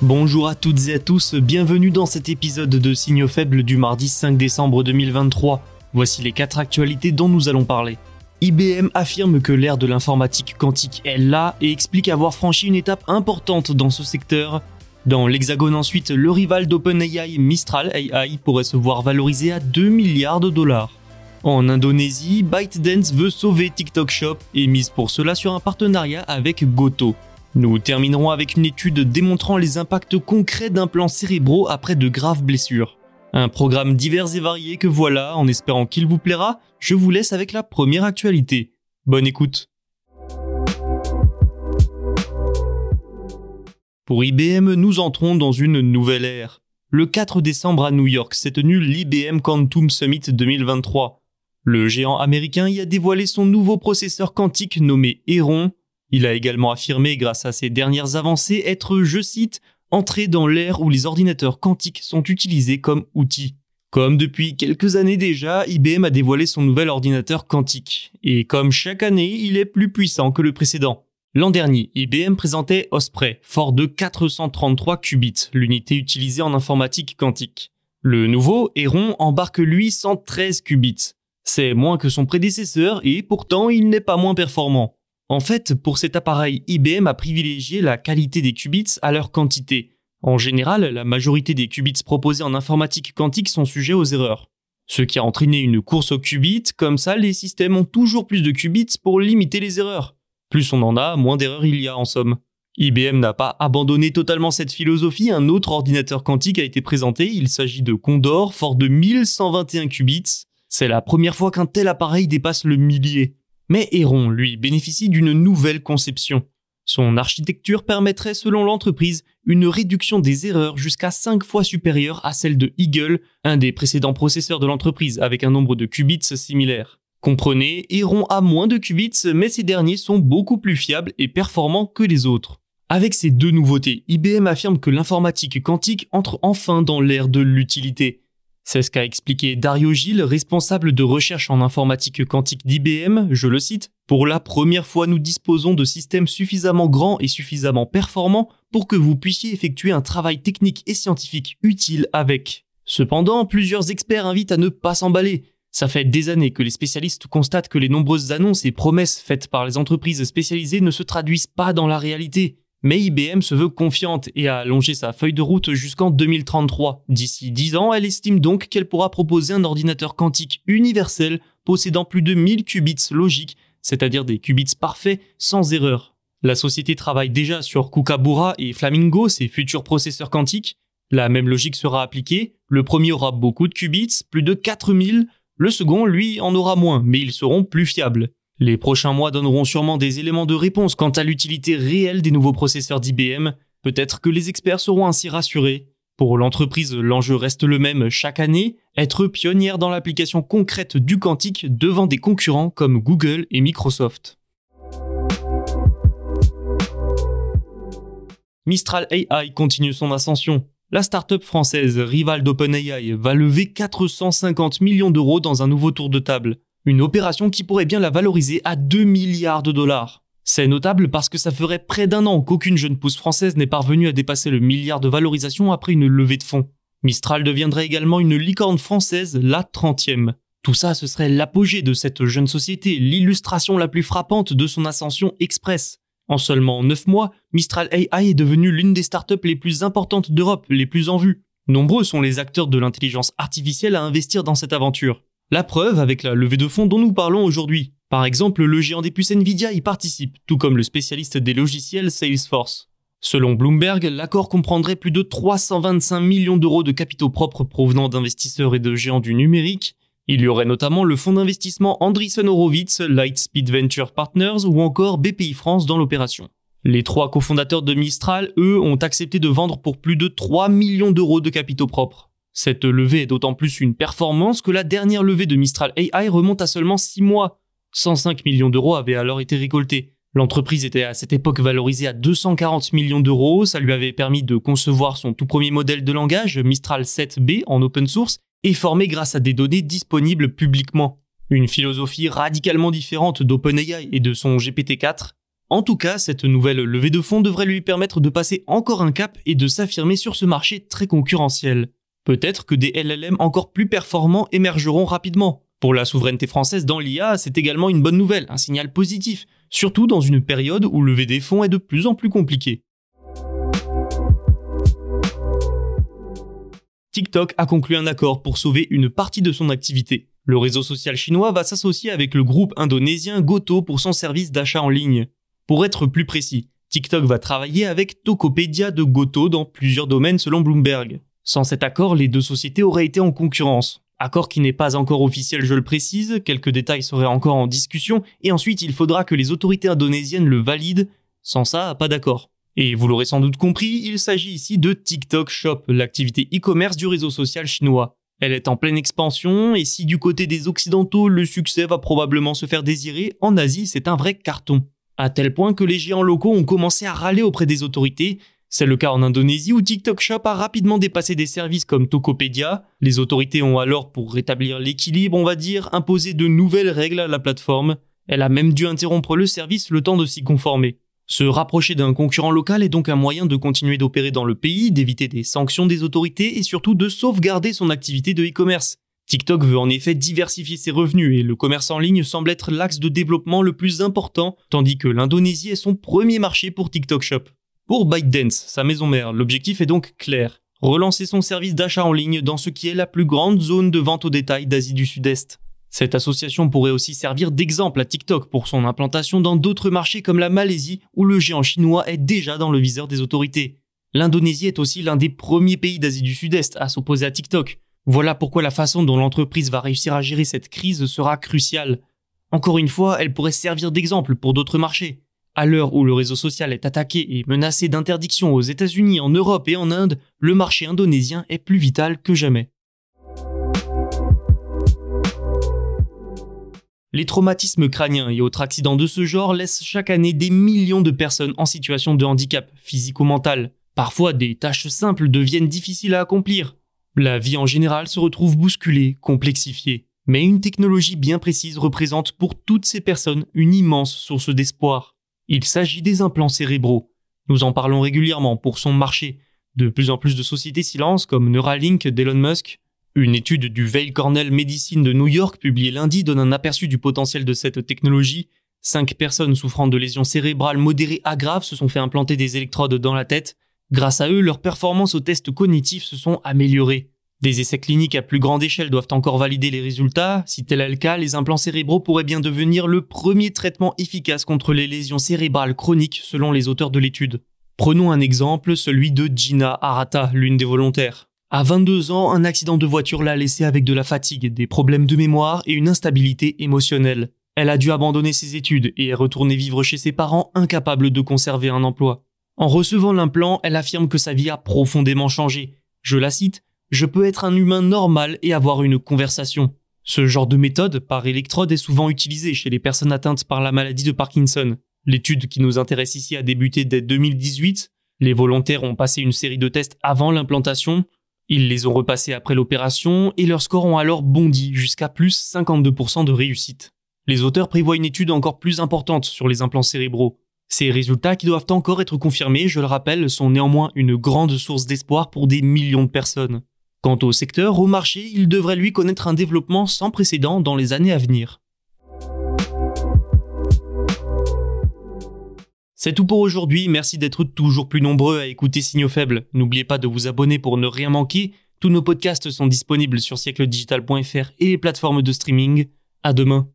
Bonjour à toutes et à tous, bienvenue dans cet épisode de Signaux faibles du mardi 5 décembre 2023. Voici les quatre actualités dont nous allons parler. IBM affirme que l'ère de l'informatique quantique est là et explique avoir franchi une étape importante dans ce secteur. Dans l'hexagone ensuite, le rival d'OpenAI Mistral AI pourrait se voir valorisé à 2 milliards de dollars. En Indonésie, ByteDance veut sauver TikTok Shop et mise pour cela sur un partenariat avec Goto. Nous terminerons avec une étude démontrant les impacts concrets d'implants cérébraux après de graves blessures. Un programme divers et varié que voilà, en espérant qu'il vous plaira, je vous laisse avec la première actualité. Bonne écoute. Pour IBM, nous entrons dans une nouvelle ère. Le 4 décembre à New York s'est tenu l'IBM Quantum Summit 2023. Le géant américain y a dévoilé son nouveau processeur quantique nommé Heron. Il a également affirmé, grâce à ses dernières avancées, être, je cite, entré dans l'ère où les ordinateurs quantiques sont utilisés comme outils. Comme depuis quelques années déjà, IBM a dévoilé son nouvel ordinateur quantique. Et comme chaque année, il est plus puissant que le précédent. L'an dernier, IBM présentait Osprey, fort de 433 qubits, l'unité utilisée en informatique quantique. Le nouveau, Heron, embarque lui 113 qubits. C'est moins que son prédécesseur et pourtant il n'est pas moins performant. En fait, pour cet appareil, IBM a privilégié la qualité des qubits à leur quantité. En général, la majorité des qubits proposés en informatique quantique sont sujets aux erreurs. Ce qui a entraîné une course aux qubits, comme ça les systèmes ont toujours plus de qubits pour limiter les erreurs. Plus on en a, moins d'erreurs il y a en somme. IBM n'a pas abandonné totalement cette philosophie, un autre ordinateur quantique a été présenté, il s'agit de Condor, fort de 1121 qubits. C'est la première fois qu'un tel appareil dépasse le millier. Mais Heron, lui, bénéficie d'une nouvelle conception. Son architecture permettrait, selon l'entreprise, une réduction des erreurs jusqu'à 5 fois supérieure à celle de Eagle, un des précédents processeurs de l'entreprise, avec un nombre de qubits similaire. Comprenez, Heron a moins de qubits, mais ces derniers sont beaucoup plus fiables et performants que les autres. Avec ces deux nouveautés, IBM affirme que l'informatique quantique entre enfin dans l'ère de l'utilité. C'est ce qu'a expliqué Dario Gilles, responsable de recherche en informatique quantique d'IBM, je le cite, Pour la première fois, nous disposons de systèmes suffisamment grands et suffisamment performants pour que vous puissiez effectuer un travail technique et scientifique utile avec. Cependant, plusieurs experts invitent à ne pas s'emballer. Ça fait des années que les spécialistes constatent que les nombreuses annonces et promesses faites par les entreprises spécialisées ne se traduisent pas dans la réalité. Mais IBM se veut confiante et a allongé sa feuille de route jusqu'en 2033. D'ici 10 ans, elle estime donc qu'elle pourra proposer un ordinateur quantique universel possédant plus de 1000 qubits logiques, c'est-à-dire des qubits parfaits sans erreur. La société travaille déjà sur Kookaburra et Flamingo, ses futurs processeurs quantiques. La même logique sera appliquée. Le premier aura beaucoup de qubits, plus de 4000. Le second, lui, en aura moins, mais ils seront plus fiables. Les prochains mois donneront sûrement des éléments de réponse quant à l'utilité réelle des nouveaux processeurs d'IBM. Peut-être que les experts seront ainsi rassurés. Pour l'entreprise, l'enjeu reste le même chaque année, être pionnière dans l'application concrète du quantique devant des concurrents comme Google et Microsoft. Mistral AI continue son ascension. La start-up française, rivale d'OpenAI, va lever 450 millions d'euros dans un nouveau tour de table. Une opération qui pourrait bien la valoriser à 2 milliards de dollars. C'est notable parce que ça ferait près d'un an qu'aucune jeune pousse française n'est parvenue à dépasser le milliard de valorisation après une levée de fonds. Mistral deviendrait également une licorne française, la 30e. Tout ça, ce serait l'apogée de cette jeune société, l'illustration la plus frappante de son ascension express. En seulement 9 mois, Mistral AI est devenue l'une des startups les plus importantes d'Europe, les plus en vue. Nombreux sont les acteurs de l'intelligence artificielle à investir dans cette aventure. La preuve avec la levée de fonds dont nous parlons aujourd'hui. Par exemple, le géant des puces Nvidia y participe, tout comme le spécialiste des logiciels Salesforce. Selon Bloomberg, l'accord comprendrait plus de 325 millions d'euros de capitaux propres provenant d'investisseurs et de géants du numérique, il y aurait notamment le fonds d'investissement Andreessen Horowitz, Lightspeed Venture Partners ou encore BPI France dans l'opération. Les trois cofondateurs de Mistral, eux, ont accepté de vendre pour plus de 3 millions d'euros de capitaux propres. Cette levée est d'autant plus une performance que la dernière levée de Mistral AI remonte à seulement 6 mois. 105 millions d'euros avaient alors été récoltés. L'entreprise était à cette époque valorisée à 240 millions d'euros, ça lui avait permis de concevoir son tout premier modèle de langage, Mistral 7B, en open source, et formé grâce à des données disponibles publiquement. Une philosophie radicalement différente d'OpenAI et de son GPT-4. En tout cas, cette nouvelle levée de fonds devrait lui permettre de passer encore un cap et de s'affirmer sur ce marché très concurrentiel. Peut-être que des LLM encore plus performants émergeront rapidement. Pour la souveraineté française dans l'IA, c'est également une bonne nouvelle, un signal positif, surtout dans une période où lever des fonds est de plus en plus compliqué. TikTok a conclu un accord pour sauver une partie de son activité. Le réseau social chinois va s'associer avec le groupe indonésien Goto pour son service d'achat en ligne. Pour être plus précis, TikTok va travailler avec Tokopedia de Goto dans plusieurs domaines selon Bloomberg. Sans cet accord, les deux sociétés auraient été en concurrence. Accord qui n'est pas encore officiel, je le précise, quelques détails seraient encore en discussion, et ensuite il faudra que les autorités indonésiennes le valident. Sans ça, pas d'accord. Et vous l'aurez sans doute compris, il s'agit ici de TikTok Shop, l'activité e-commerce du réseau social chinois. Elle est en pleine expansion et si du côté des occidentaux le succès va probablement se faire désirer, en Asie c'est un vrai carton. À tel point que les géants locaux ont commencé à râler auprès des autorités. C'est le cas en Indonésie où TikTok Shop a rapidement dépassé des services comme Tokopedia. Les autorités ont alors, pour rétablir l'équilibre, on va dire, imposé de nouvelles règles à la plateforme. Elle a même dû interrompre le service le temps de s'y conformer. Se rapprocher d'un concurrent local est donc un moyen de continuer d'opérer dans le pays, d'éviter des sanctions des autorités et surtout de sauvegarder son activité de e-commerce. TikTok veut en effet diversifier ses revenus et le commerce en ligne semble être l'axe de développement le plus important, tandis que l'Indonésie est son premier marché pour TikTok Shop. Pour ByteDance, sa maison mère, l'objectif est donc clair. Relancer son service d'achat en ligne dans ce qui est la plus grande zone de vente au détail d'Asie du Sud-Est. Cette association pourrait aussi servir d'exemple à TikTok pour son implantation dans d'autres marchés comme la Malaisie où le géant chinois est déjà dans le viseur des autorités. L'Indonésie est aussi l'un des premiers pays d'Asie du Sud-Est à s'opposer à TikTok. Voilà pourquoi la façon dont l'entreprise va réussir à gérer cette crise sera cruciale. Encore une fois, elle pourrait servir d'exemple pour d'autres marchés. À l'heure où le réseau social est attaqué et menacé d'interdiction aux États-Unis, en Europe et en Inde, le marché indonésien est plus vital que jamais. Les traumatismes crâniens et autres accidents de ce genre laissent chaque année des millions de personnes en situation de handicap physique ou mental. Parfois, des tâches simples deviennent difficiles à accomplir. La vie en général se retrouve bousculée, complexifiée. Mais une technologie bien précise représente pour toutes ces personnes une immense source d'espoir. Il s'agit des implants cérébraux. Nous en parlons régulièrement pour son marché. De plus en plus de sociétés silence comme Neuralink d'Elon Musk une étude du Vail Cornell Medicine de New York publiée lundi donne un aperçu du potentiel de cette technologie. Cinq personnes souffrant de lésions cérébrales modérées à graves se sont fait implanter des électrodes dans la tête. Grâce à eux, leurs performances aux tests cognitifs se sont améliorées. Des essais cliniques à plus grande échelle doivent encore valider les résultats. Si tel est le cas, les implants cérébraux pourraient bien devenir le premier traitement efficace contre les lésions cérébrales chroniques selon les auteurs de l'étude. Prenons un exemple, celui de Gina Arata, l'une des volontaires. À 22 ans, un accident de voiture l'a laissée avec de la fatigue, des problèmes de mémoire et une instabilité émotionnelle. Elle a dû abandonner ses études et est retournée vivre chez ses parents incapables de conserver un emploi. En recevant l'implant, elle affirme que sa vie a profondément changé. Je la cite, Je peux être un humain normal et avoir une conversation. Ce genre de méthode par électrode est souvent utilisé chez les personnes atteintes par la maladie de Parkinson. L'étude qui nous intéresse ici a débuté dès 2018. Les volontaires ont passé une série de tests avant l'implantation, ils les ont repassés après l'opération et leurs scores ont alors bondi jusqu'à plus 52% de réussite. Les auteurs prévoient une étude encore plus importante sur les implants cérébraux. Ces résultats qui doivent encore être confirmés, je le rappelle, sont néanmoins une grande source d'espoir pour des millions de personnes. Quant au secteur, au marché, il devrait lui connaître un développement sans précédent dans les années à venir. C'est tout pour aujourd'hui, merci d'être toujours plus nombreux à écouter Signaux Faibles. N'oubliez pas de vous abonner pour ne rien manquer. Tous nos podcasts sont disponibles sur siècledigital.fr et les plateformes de streaming. À demain.